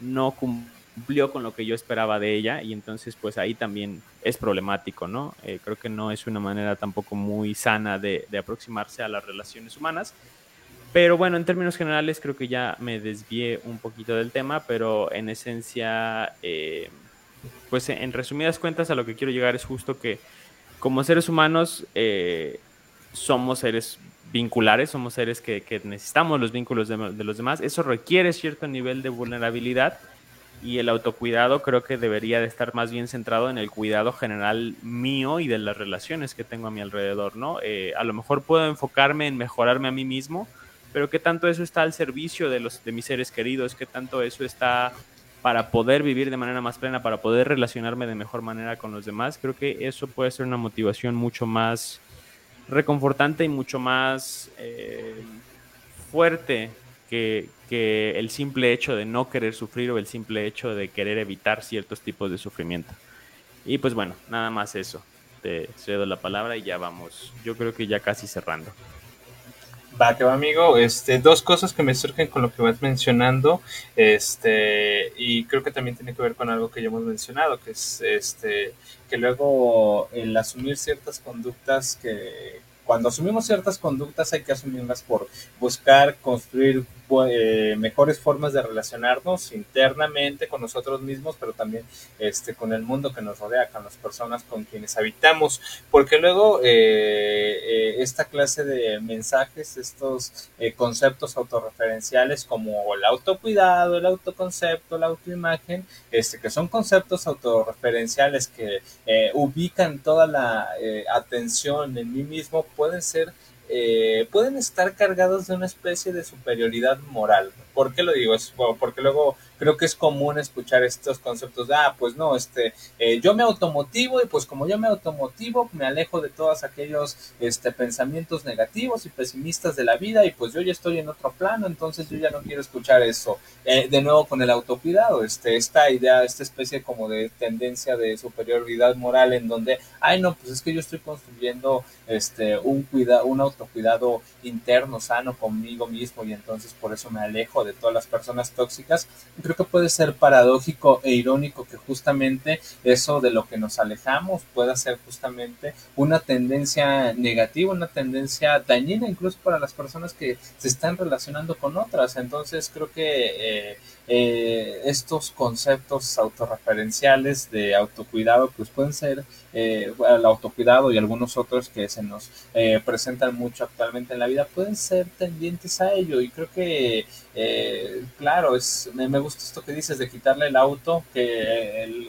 no cumplió con lo que yo esperaba de ella y entonces pues ahí también es problemático, ¿no? Eh, creo que no es una manera tampoco muy sana de, aproximarse a las relaciones humanas. Pero bueno, en términos generales creo que ya me desvié un poquito del tema, pero en esencia, eh, pues en resumidas cuentas a lo que quiero llegar es justo que como seres humanos eh, somos seres vinculares, somos seres que, necesitamos los vínculos de, los demás. Eso requiere cierto nivel de vulnerabilidad y el autocuidado creo que debería de estar más bien centrado en el cuidado general mío y de las relaciones que tengo a mi alrededor, ¿no? Eh, a lo mejor puedo enfocarme en mejorarme a mí mismo, pero qué tanto eso está al servicio de, los, de mis seres queridos, qué tanto eso está para poder vivir de manera más plena, para poder relacionarme de mejor manera con los demás, creo que eso puede ser una motivación mucho más reconfortante y mucho más eh, fuerte que, el simple hecho de no querer sufrir o el simple hecho de querer evitar ciertos tipos de sufrimiento. Y pues bueno, nada más eso. Te cedo la palabra y ya vamos. Yo creo que ya casi cerrando. Va, que va, amigo. Este, dos cosas que me surgen con lo que vas mencionando. Este, y creo que también tiene que ver con algo que ya hemos mencionado, que es este, que luego el asumir ciertas conductas que, cuando asumimos ciertas conductas hay que asumirlas por buscar construir eh, mejores formas de relacionarnos internamente con nosotros mismos, pero también este, con el mundo que nos rodea, con las personas con quienes habitamos, porque luego eh, eh, esta clase de mensajes, estos conceptos autorreferenciales como el autocuidado, el autoconcepto, la autoimagen, este, que son conceptos autorreferenciales que ubican toda la atención en mí mismo, pueden ser eh, pueden estar cargados de una especie de superioridad moral. ¿Por qué lo digo? Es, porque luego creo que es común escuchar estos conceptos de, ah, pues no, este, eh, yo me automotivo y pues como yo me automotivo, me alejo de todos aquellos este, pensamientos negativos y pesimistas de la vida y pues yo ya estoy en otro plano, entonces yo ya no quiero escuchar eso. Eh, de nuevo con el autocuidado, este, esta idea, esta especie como de tendencia de superioridad moral en donde, ay no, pues es que yo estoy construyendo este, un, cuida, un autocuidado interno, sano conmigo mismo y entonces por eso me alejo de todas las personas tóxicas creo que puede ser paradójico e irónico que justamente eso de lo que nos alejamos pueda ser justamente una tendencia negativa, una tendencia dañina incluso para las personas que se están relacionando con otras. Entonces creo que eh, eh, estos conceptos autorreferenciales de autocuidado pues pueden ser eh, el autocuidado y algunos otros que se nos eh, presentan mucho actualmente en la vida pueden ser tendientes a ello. Y creo que claro es me, gusta esto que dices de quitarle el auto que el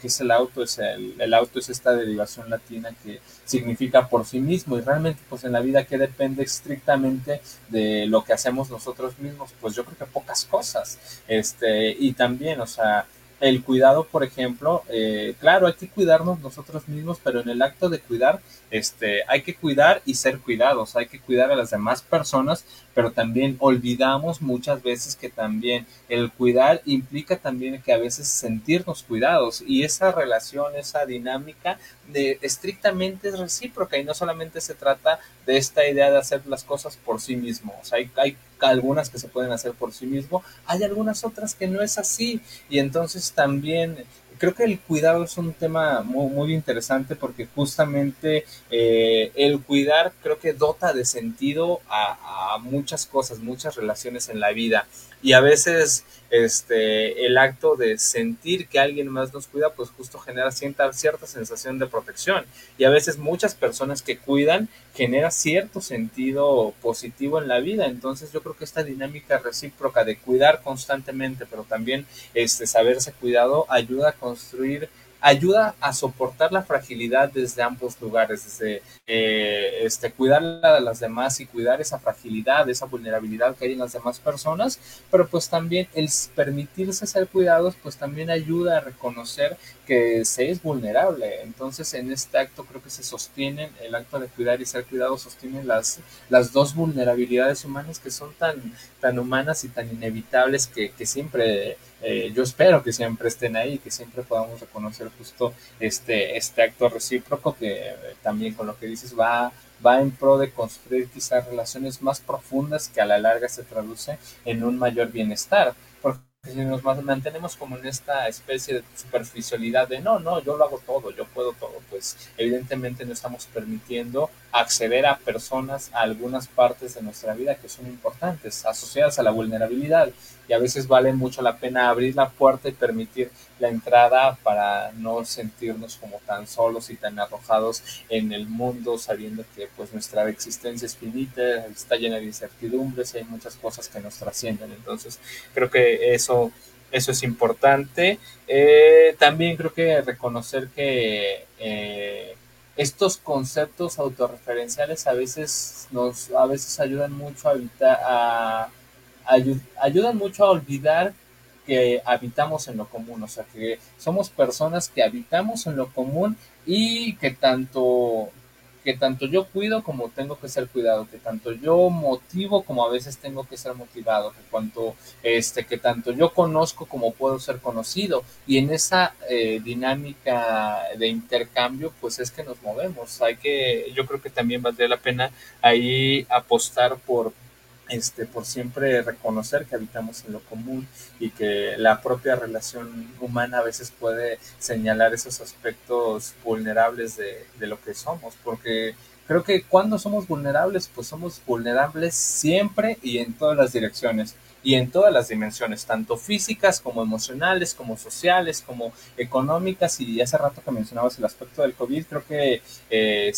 que es el auto es el, el auto es esta derivación latina que significa por sí mismo. Y realmente pues en la vida que depende estrictamente de lo que hacemos nosotros mismos pues yo creo que pocas cosas este y también o sea el cuidado, por ejemplo, eh, claro, hay que cuidarnos nosotros mismos, pero en el acto de cuidar, este, hay que cuidar y ser cuidados, hay que cuidar a las demás personas, pero también olvidamos muchas veces que también el cuidar implica también que a veces sentirnos cuidados y esa relación, esa dinámica de, estrictamente es recíproca y no solamente se trata de esta idea de hacer las cosas por sí mismo, o sea, hay, hay algunas que se pueden hacer por sí mismo, hay algunas otras que no es así. Y entonces también creo que el cuidado es un tema muy, muy interesante porque justamente eh, el cuidar creo que dota de sentido a, a, muchas cosas, muchas relaciones en la vida y a veces este, el acto de sentir que alguien más nos cuida, pues justo genera cierta, cierta sensación de protección. Y a veces muchas personas que cuidan genera cierto sentido positivo en la vida. Entonces yo creo que esta dinámica recíproca de cuidar constantemente, pero también este, saberse cuidado, ayuda a construir ayuda a soportar la fragilidad desde ambos lugares, desde eh, este, cuidar a las demás y cuidar esa fragilidad, esa vulnerabilidad que hay en las demás personas, pero pues también el permitirse ser cuidados, pues también ayuda a reconocer que se es vulnerable. Entonces en este acto creo que se sostienen, el acto de cuidar y ser cuidado sostienen las, las dos vulnerabilidades humanas que son tan, tan humanas y tan inevitables que, que siempre eh, yo espero que siempre estén ahí, que siempre podamos reconocer justo este, este acto recíproco que eh, también con lo que dices va, va en pro de construir quizás relaciones más profundas que a la larga se traduce en un mayor bienestar. Si nos mantenemos como en esta especie de superficialidad de no, no, yo lo hago todo, yo puedo todo, pues evidentemente no estamos permitiendo acceder a personas a algunas partes de nuestra vida que son importantes, asociadas a la vulnerabilidad. Y a veces vale mucho la pena abrir la puerta y permitir la entrada para no sentirnos como tan solos y tan arrojados en el mundo, sabiendo que pues nuestra existencia es finita, está llena de incertidumbres y hay muchas cosas que nos trascienden. Entonces, creo que eso eso es importante. Eh, también creo que reconocer que eh, estos conceptos autorreferenciales a veces nos a veces ayudan mucho a evitar a, ayudan mucho a olvidar que habitamos en lo común, o sea que somos personas que habitamos en lo común y que tanto que tanto yo cuido como tengo que ser cuidado, que tanto yo motivo como a veces tengo que ser motivado, que cuanto este que tanto yo conozco como puedo ser conocido y en esa eh, dinámica de intercambio pues es que nos movemos. Hay que yo creo que también valdría la pena ahí apostar por este, por siempre reconocer que habitamos en lo común y que la propia relación humana a veces puede señalar esos aspectos vulnerables de, de lo que somos, porque creo que cuando somos vulnerables, pues somos vulnerables siempre y en todas las direcciones y en todas las dimensiones, tanto físicas como emocionales, como sociales, como económicas. Y hace rato que mencionabas el aspecto del COVID, creo que eh,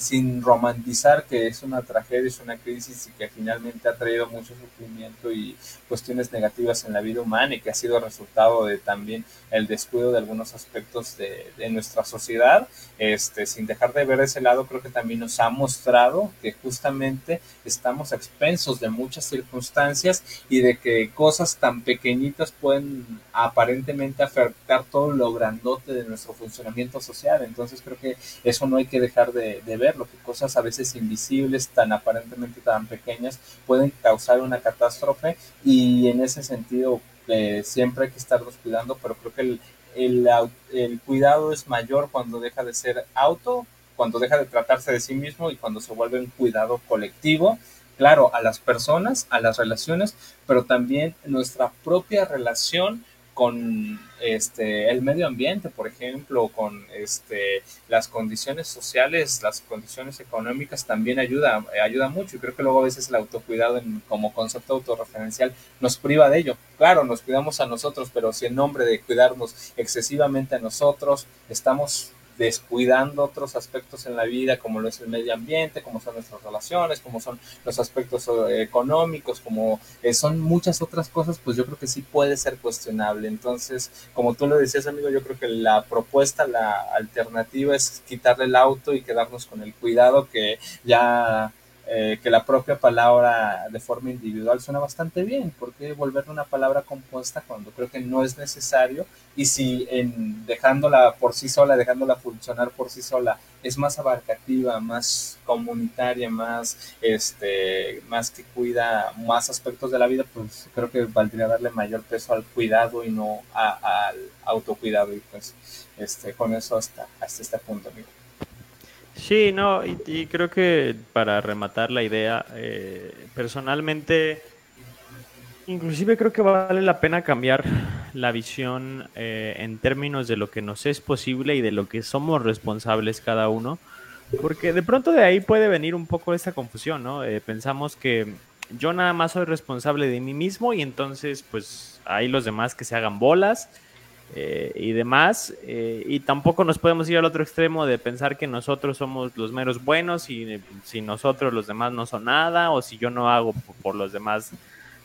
sin romantizar que es una tragedia, es una crisis y que finalmente ha traído mucho sufrimiento y cuestiones negativas en la vida humana y que ha sido resultado de también el descuido de algunos aspectos de, de nuestra sociedad, este, sin dejar de ver ese lado, creo que también nos ha mostrado que justamente estamos expensos de muchas circunstancias y de que cosas tan pequeñitas pueden aparentemente afectar todo lo grandote de nuestro funcionamiento social. Entonces creo que eso no hay que dejar de, verlo, que cosas a veces invisibles, tan aparentemente tan pequeñas, pueden causar una catástrofe y en ese sentido eh, siempre hay que estarnos cuidando, pero creo que el, el cuidado es mayor cuando deja de ser auto, cuando deja de tratarse de sí mismo y cuando se vuelve un cuidado colectivo claro, a las personas, a las relaciones, pero también nuestra propia relación con este el medio ambiente, por ejemplo, con este las condiciones sociales, las condiciones económicas también ayuda ayuda mucho y creo que luego a veces el autocuidado como concepto autorreferencial nos priva de ello. Claro, nos cuidamos a nosotros, pero si en nombre de cuidarnos excesivamente a nosotros estamos descuidando otros aspectos en la vida, como lo es el medio ambiente, como son nuestras relaciones, como son los aspectos eh, económicos, como eh, son muchas otras cosas, pues yo creo que sí puede ser cuestionable. Entonces, como tú lo decías, amigo, yo creo que la propuesta, la alternativa es quitarle el auto y quedarnos con el cuidado que ya eh, que la propia palabra de forma individual suena bastante bien. ¿Por qué volverle una palabra compuesta cuando creo que no es necesario? Y si en dejándola por sí sola, dejándola funcionar por sí sola, es más abarcativa, más comunitaria, más, este, más que cuida más aspectos de la vida, pues creo que valdría darle mayor peso al cuidado y no al autocuidado. Y pues este, con eso hasta, hasta este punto, amigo. Sí, no, y, creo que para rematar la idea, eh, personalmente, inclusive creo que vale la pena cambiar la visión eh, en términos de lo que nos es posible y de lo que somos responsables cada uno, porque de pronto de ahí puede venir un poco esa confusión, ¿no? Eh, pensamos que yo nada más soy responsable de mí mismo y entonces pues hay los demás que se hagan bolas eh, y demás. Eh, y tampoco nos podemos ir al otro extremo de pensar que nosotros somos los meros buenos y si nosotros los demás no son nada o si yo no hago por los demás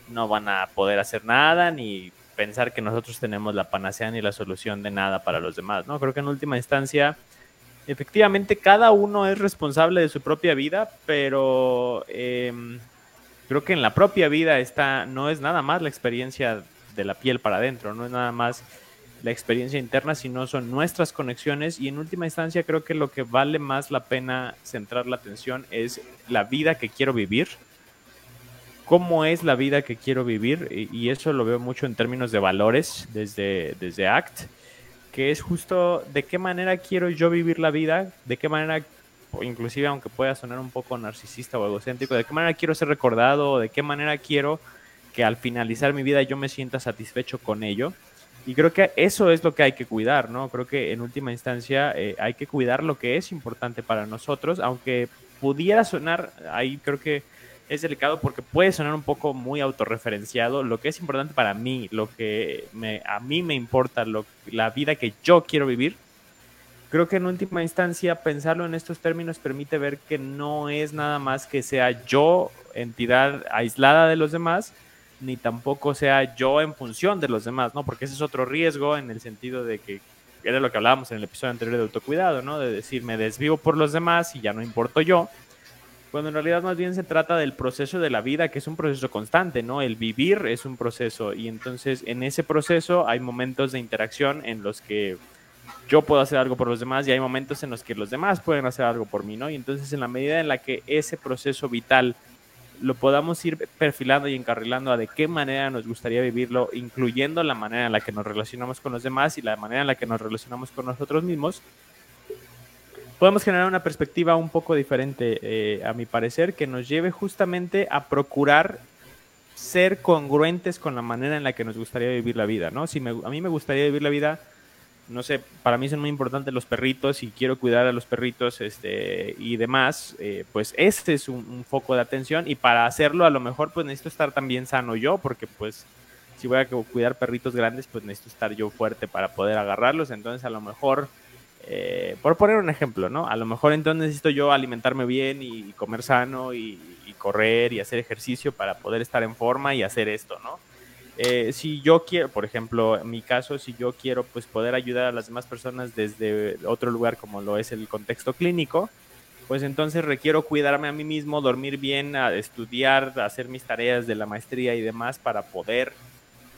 no van a poder hacer nada ni pensar que nosotros tenemos la panacea ni la solución de nada para los demás, ¿no? Creo que en última instancia, efectivamente, cada uno es responsable de su propia vida, pero em, creo que en la propia vida está, no es nada más la experiencia de la piel para adentro, no es nada más la experiencia interna, sino son nuestras conexiones. Y en última instancia creo que lo que vale más la pena centrar la atención es la vida que quiero vivir, cómo es la vida que quiero vivir y eso lo veo mucho en términos de valores desde, desde ACT, que es justo de qué manera quiero yo vivir la vida, de qué manera inclusive aunque pueda sonar un poco narcisista o egocéntrico, de qué manera quiero ser recordado, de qué manera quiero que al finalizar mi vida yo me sienta satisfecho con ello. Y creo que eso es lo que hay que cuidar, ¿no? Creo que en última instancia eh, hay que cuidar lo que es importante para nosotros, aunque pudiera sonar, ahí creo que es delicado porque puede sonar un poco muy autorreferenciado, lo que es importante para mí, lo que me, a mí me importa, lo, la vida que yo quiero vivir, creo que en última instancia pensarlo en estos términos permite ver que no es nada más que sea yo entidad aislada de los demás, ni tampoco sea yo en función de los demás, ¿no? Porque ese es otro riesgo en el sentido de que era lo que hablábamos en el episodio anterior de autocuidado, ¿no? De decir, me desvivo por los demás y ya no importo yo. Cuando en realidad más bien se trata del proceso de la vida, que es un proceso constante, ¿no? El vivir es un proceso y entonces en ese proceso hay momentos de interacción en los que yo puedo hacer algo por los demás y hay momentos en los que los demás pueden hacer algo por mí, ¿no? Y entonces en la medida en la que ese proceso vital lo podamos ir perfilando y encarrilando a de qué manera nos gustaría vivirlo, incluyendo la manera en la que nos relacionamos con los demás y la manera en la que nos relacionamos con nosotros mismos, podemos generar una perspectiva un poco diferente, eh, a mi parecer, que nos lleve justamente a procurar ser congruentes con la manera en la que nos gustaría vivir la vida, ¿no? Si a mí me gustaría vivir la vida no sé, para mí son muy importantes los perritos y quiero cuidar a los perritos este, y demás, eh, pues este es un, foco de atención y para hacerlo a lo mejor pues necesito estar también sano yo, porque pues si voy a cuidar perritos grandes pues necesito estar yo fuerte para poder agarrarlos, entonces a lo mejor, eh, por poner un ejemplo, ¿no? A lo mejor entonces necesito yo alimentarme bien y, comer sano y correr y hacer ejercicio para poder estar en forma y hacer esto, ¿no? Eh, si yo quiero, por ejemplo, en mi caso, si yo quiero pues poder ayudar a las demás personas desde otro lugar como lo es el contexto clínico, pues entonces requiero cuidarme a mí mismo, dormir bien, estudiar, hacer mis tareas de la maestría y demás para poder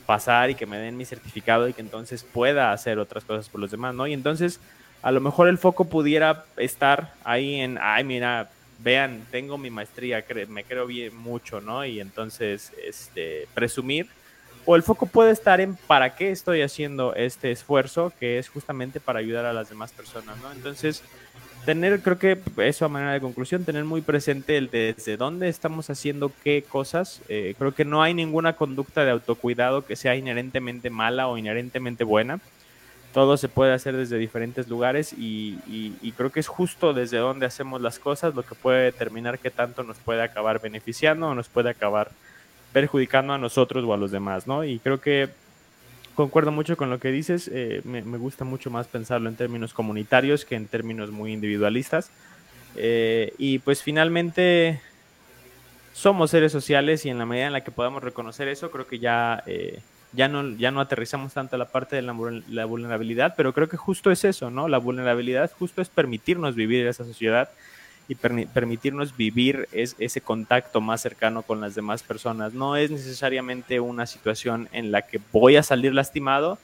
pasar y que me den mi certificado y que entonces pueda hacer otras cosas por los demás, ¿no? Y entonces a lo mejor el foco pudiera estar ahí en, ay, mira, vean, tengo mi maestría, me creo bien mucho, ¿no? Y entonces, este, presumir o el foco puede estar en para qué estoy haciendo este esfuerzo, que es justamente para ayudar a las demás personas, ¿no? Entonces, tener, creo que eso a manera de conclusión, tener muy presente el desde dónde estamos haciendo qué cosas. Eh, creo que no hay ninguna conducta de autocuidado que sea inherentemente mala o inherentemente buena. Todo se puede hacer desde diferentes lugares y, y creo que es justo desde dónde hacemos las cosas lo que puede determinar qué tanto nos puede acabar beneficiando o nos puede acabar perjudicando a nosotros o a los demás, ¿no? Y creo que concuerdo mucho con lo que dices, eh, me, gusta mucho más pensarlo en términos comunitarios que en términos muy individualistas. Eh, y pues finalmente somos seres sociales y en la medida en la que podamos reconocer eso, creo que ya, eh, ya, no, ya no aterrizamos tanto la parte de la, vulnerabilidad, pero creo que justo es eso, ¿no? La vulnerabilidad justo es permitirnos vivir en esa sociedad y permitirnos vivir es, ese contacto más cercano con las demás personas. No es necesariamente una situación en la que voy a salir lastimado,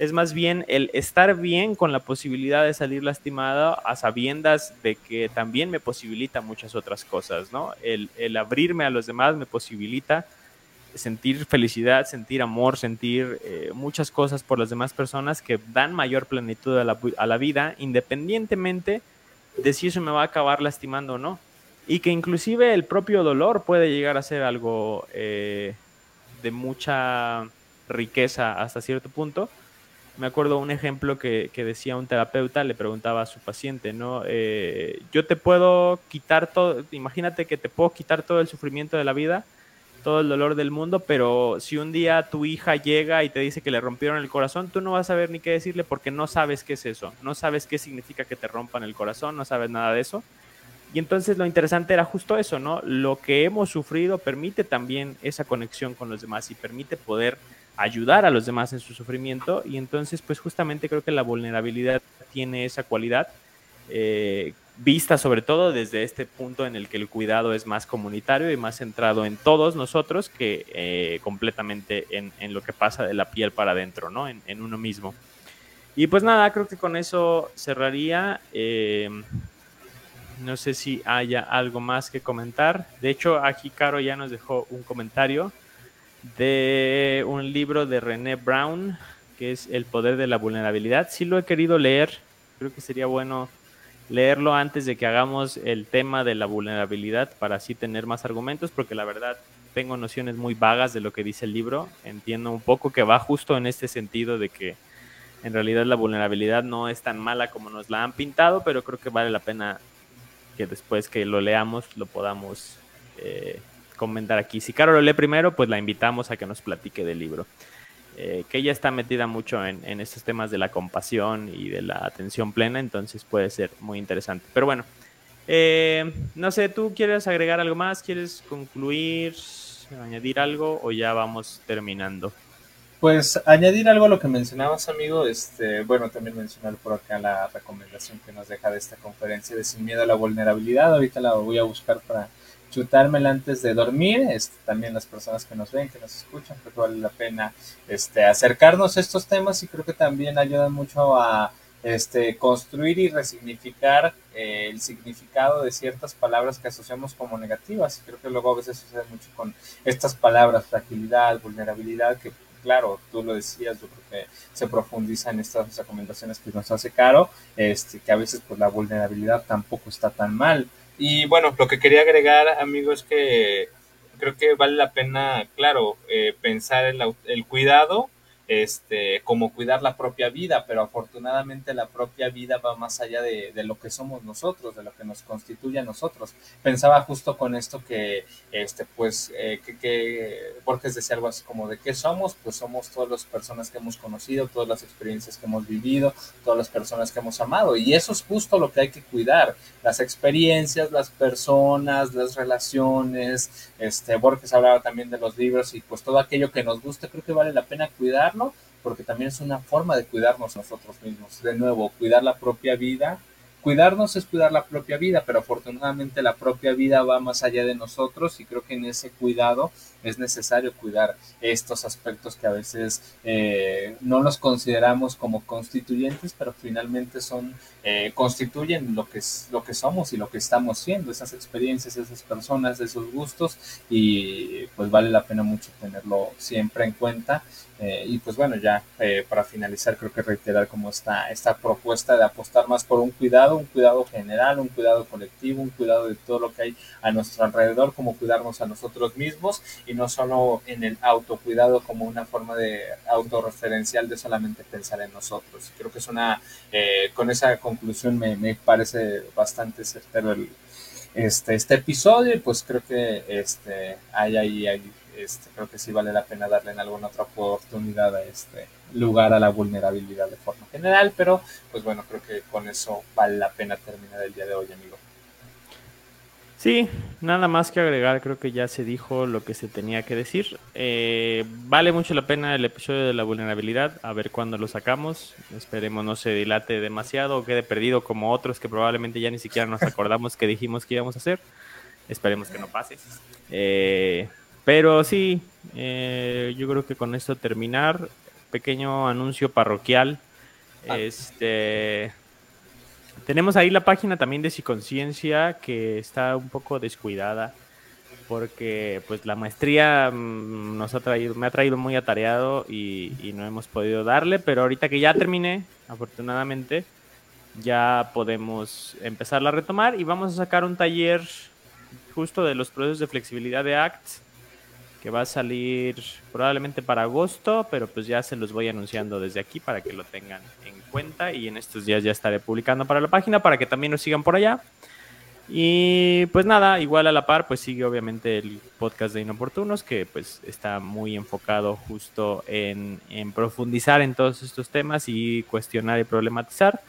es más bien el estar bien con la posibilidad de salir lastimado a sabiendas de que también me posibilita muchas otras cosas, ¿no? El, abrirme a los demás me posibilita sentir felicidad, sentir amor, sentir eh, muchas cosas por las demás personas que dan mayor plenitud a la, a la vida, independientemente de si eso me va a acabar lastimando o no. Y que inclusive el propio dolor puede llegar a ser algo eh, de mucha riqueza hasta cierto punto. Me acuerdo un ejemplo que, decía un terapeuta, le preguntaba a su paciente, ¿no? Eh, yo te puedo quitar todo, imagínate que te puedo quitar todo el sufrimiento de la vida, todo el dolor del mundo, pero si un día tu hija llega y te dice que le rompieron el corazón, tú no vas a saber ni qué decirle porque no sabes qué es eso, no sabes qué significa que te rompan el corazón, no sabes nada de eso. Y entonces lo interesante era justo eso, ¿no? Lo que hemos sufrido permite también esa conexión con los demás y permite poder ayudar a los demás en su sufrimiento y entonces pues justamente creo que la vulnerabilidad tiene esa cualidad eh, vista sobre todo desde este punto en el que el cuidado es más comunitario y más centrado en todos nosotros que eh, completamente en, lo que pasa de la piel para adentro, ¿no? En, uno mismo. Y pues nada, creo que con eso cerraría. Eh, no sé si haya algo más que comentar. De hecho, aquí Caro ya nos dejó un comentario de un libro de René Brown, que es El poder de la vulnerabilidad. Sí lo he querido leer, creo que sería bueno leerlo antes de que hagamos el tema de la vulnerabilidad para así tener más argumentos, porque la verdad tengo nociones muy vagas de lo que dice el libro. Entiendo un poco que va justo en este sentido de que en realidad la vulnerabilidad no es tan mala como nos la han pintado, pero creo que vale la pena que después que lo leamos lo podamos eh, comentar aquí. Si Caro lo lee primero, pues la invitamos a que nos platique del libro. Eh, que ella está metida mucho en, en, estos temas de la compasión y de la atención plena, entonces puede ser muy interesante. Pero bueno, eh, no sé, ¿tú quieres agregar algo más? ¿Quieres concluir, añadir algo o ya vamos terminando? Pues añadir algo a lo que mencionabas, amigo, este, bueno, también mencionar por acá la recomendación que nos deja de esta conferencia de Sin Miedo a la Vulnerabilidad. Ahorita la voy a buscar para chutármela antes de dormir. Este, también las personas que nos ven, que nos escuchan, creo que vale la pena este, acercarnos a estos temas y creo que también ayudan mucho a este, construir y resignificar eh, el significado de ciertas palabras que asociamos como negativas. Creo que luego a veces sucede mucho con estas palabras, fragilidad, vulnerabilidad, que claro, tú lo decías, yo creo que se profundiza en estas recomendaciones que nos hace Caro, este, que a veces pues la vulnerabilidad tampoco está tan mal. Y bueno, lo que quería agregar, amigo, es que creo que vale la pena, claro, eh, pensar en la, el cuidado este, como cuidar la propia vida, pero afortunadamente la propia vida va más allá de, lo que somos nosotros, de lo que nos constituye a nosotros. Pensaba justo con esto que, este, pues, eh, que, que Borges decía algo así como de qué somos, pues somos todas las personas que hemos conocido, todas las experiencias que hemos vivido, todas las personas que hemos amado, y eso es justo lo que hay que cuidar, las experiencias, las personas, las relaciones, este, Borges hablaba también de los libros y pues todo aquello que nos gusta, creo que vale la pena cuidarlo porque también es una forma de cuidarnos nosotros mismos. De nuevo, cuidar la propia vida. Cuidarnos es cuidar la propia vida, pero afortunadamente la propia vida va más allá de nosotros y creo que en ese cuidado es necesario cuidar estos aspectos que a veces eh, no los consideramos como constituyentes, pero finalmente son eh, constituyen lo que es lo que somos y lo que estamos siendo, esas experiencias, esas personas, esos gustos y pues vale la pena mucho tenerlo siempre en cuenta eh, y pues bueno, ya eh, para finalizar, creo que reiterar como está esta propuesta de apostar más por un cuidado, un cuidado general, un cuidado colectivo, un cuidado de todo lo que hay a nuestro alrededor, como cuidarnos a nosotros mismos y no solo en el autocuidado como una forma de autorreferencial de solamente pensar en nosotros. Creo que es una, eh, con esa conclusión me, me parece bastante certero el, este, este episodio y pues creo que este, hay ahí, hay, este, creo que sí vale la pena darle en alguna otra oportunidad a este lugar a la vulnerabilidad de forma general, pero pues bueno, creo que con eso vale la pena terminar el día de hoy, amigo. Sí, nada más que agregar, creo que ya se dijo lo que se tenía que decir. Eh, vale mucho la pena el episodio de la vulnerabilidad, a ver cuándo lo sacamos. Esperemos no se dilate demasiado o quede perdido como otros que probablemente ya ni siquiera nos acordamos que dijimos que íbamos a hacer. Esperemos que no pase. Eh, pero sí, eh, yo creo que con esto terminar. Pequeño anuncio parroquial. Ah. Este. Tenemos ahí la página también de Psiconciencia que está un poco descuidada porque pues la maestría mm, nos ha traído, me ha traído muy atareado y, y, no hemos podido darle, pero ahorita que ya terminé, afortunadamente, ya podemos empezar a retomar y vamos a sacar un taller justo de los procesos de flexibilidad de ACT que va a salir probablemente para agosto, pero pues ya se los voy anunciando desde aquí para que lo tengan en cuenta y en estos días ya estaré publicando para la página para que también nos sigan por allá. Y pues nada, igual a la par, pues sigue obviamente el podcast de Inoportunos, que pues está muy enfocado justo en, en profundizar en todos estos temas y cuestionar y problematizar.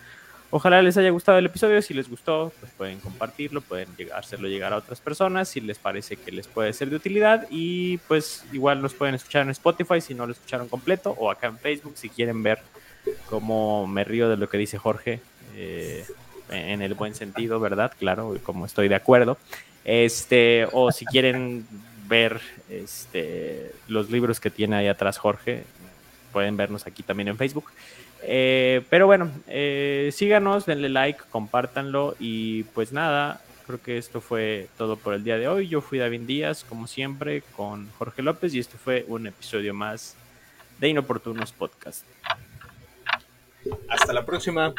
Ojalá les haya gustado el episodio. Si les gustó, pues pueden compartirlo, pueden hacerlo llegar a otras personas si les parece que les puede ser de utilidad. Y pues igual nos pueden escuchar en Spotify si no lo escucharon completo o acá en Facebook si quieren ver cómo me río de lo que dice Jorge. Eh, en el buen sentido, ¿verdad? Claro, como estoy de acuerdo. Este, o si quieren ver este, los libros que tiene ahí atrás Jorge, pueden vernos aquí también en Facebook. Eh, pero bueno, eh, síganos, denle like, compártanlo y pues nada, creo que esto fue todo por el día de hoy. Yo fui David Díaz, como siempre, con Jorge López y esto fue un episodio más de Inoportunos Podcast. Hasta la próxima.